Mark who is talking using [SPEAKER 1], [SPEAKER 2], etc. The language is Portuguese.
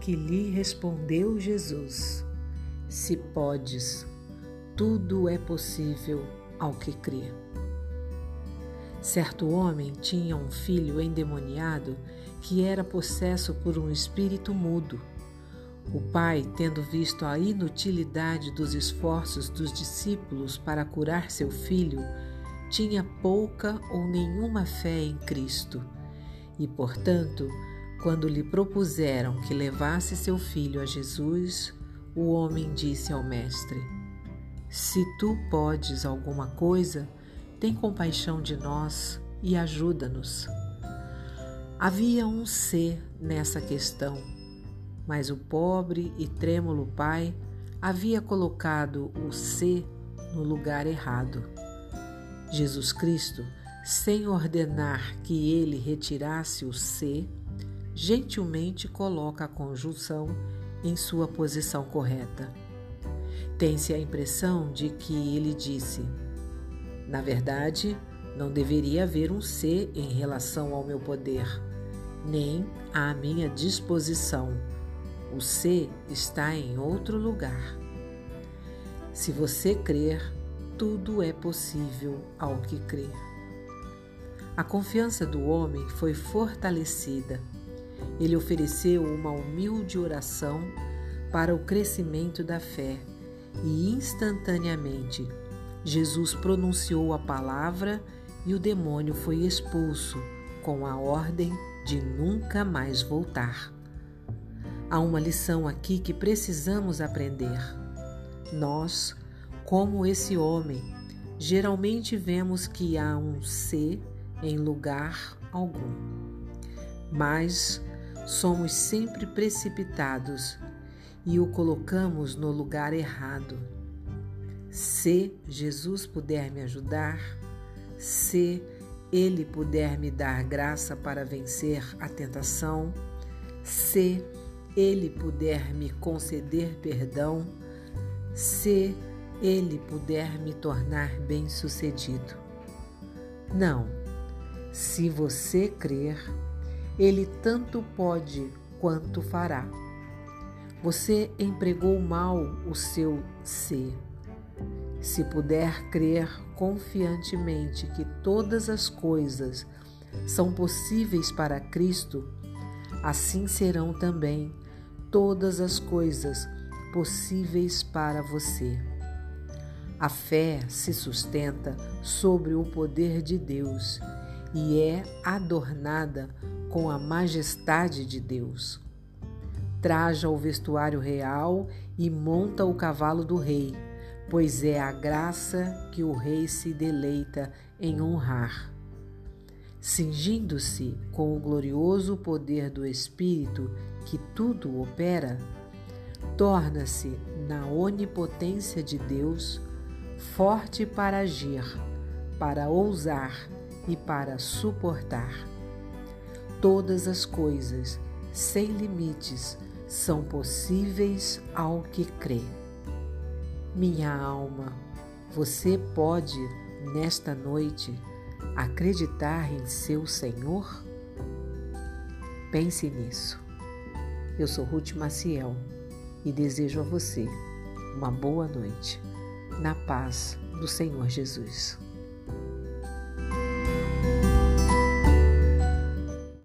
[SPEAKER 1] que lhe respondeu Jesus: Se podes, tudo é possível ao que crê. Certo homem tinha um filho endemoniado que era possesso por um espírito mudo. O pai, tendo visto a inutilidade dos esforços dos discípulos para curar seu filho, tinha pouca ou nenhuma fé em Cristo e, portanto, quando lhe propuseram que levasse seu filho a Jesus, o homem disse ao Mestre: Se tu podes alguma coisa, tem compaixão de nós e ajuda-nos. Havia um ser nessa questão, mas o pobre e trêmulo pai havia colocado o ser no lugar errado. Jesus Cristo, sem ordenar que ele retirasse o ser, gentilmente coloca a conjunção em sua posição correta. Tem-se a impressão de que ele disse: Na verdade, não deveria haver um ser em relação ao meu poder, nem à minha disposição. O ser está em outro lugar. Se você crer, tudo é possível ao que crê. A confiança do homem foi fortalecida. Ele ofereceu uma humilde oração para o crescimento da fé e instantaneamente Jesus pronunciou a palavra e o demônio foi expulso com a ordem de nunca mais voltar. Há uma lição aqui que precisamos aprender. Nós, como esse homem, geralmente vemos que há um ser em lugar algum, mas somos sempre precipitados e o colocamos no lugar errado. Se Jesus puder me ajudar, se Ele puder me dar graça para vencer a tentação, se Ele puder me conceder perdão, se Ele puder me tornar bem-sucedido. Não, se você crer, Ele tanto pode quanto fará. Você empregou mal o seu ser se puder crer confiantemente que todas as coisas são possíveis para Cristo, assim serão também todas as coisas possíveis para você. A fé se sustenta sobre o poder de Deus e é adornada com a majestade de Deus. Traja o vestuário real e monta o cavalo do rei pois é a graça que o Rei se deleita em honrar. Cingindo-se com o glorioso poder do Espírito que tudo opera, torna-se na onipotência de Deus forte para agir, para ousar e para suportar. Todas as coisas, sem limites, são possíveis ao que crê. Minha alma, você pode, nesta noite, acreditar em seu Senhor? Pense nisso. Eu sou Ruth Maciel e desejo a você uma boa noite, na paz do Senhor Jesus.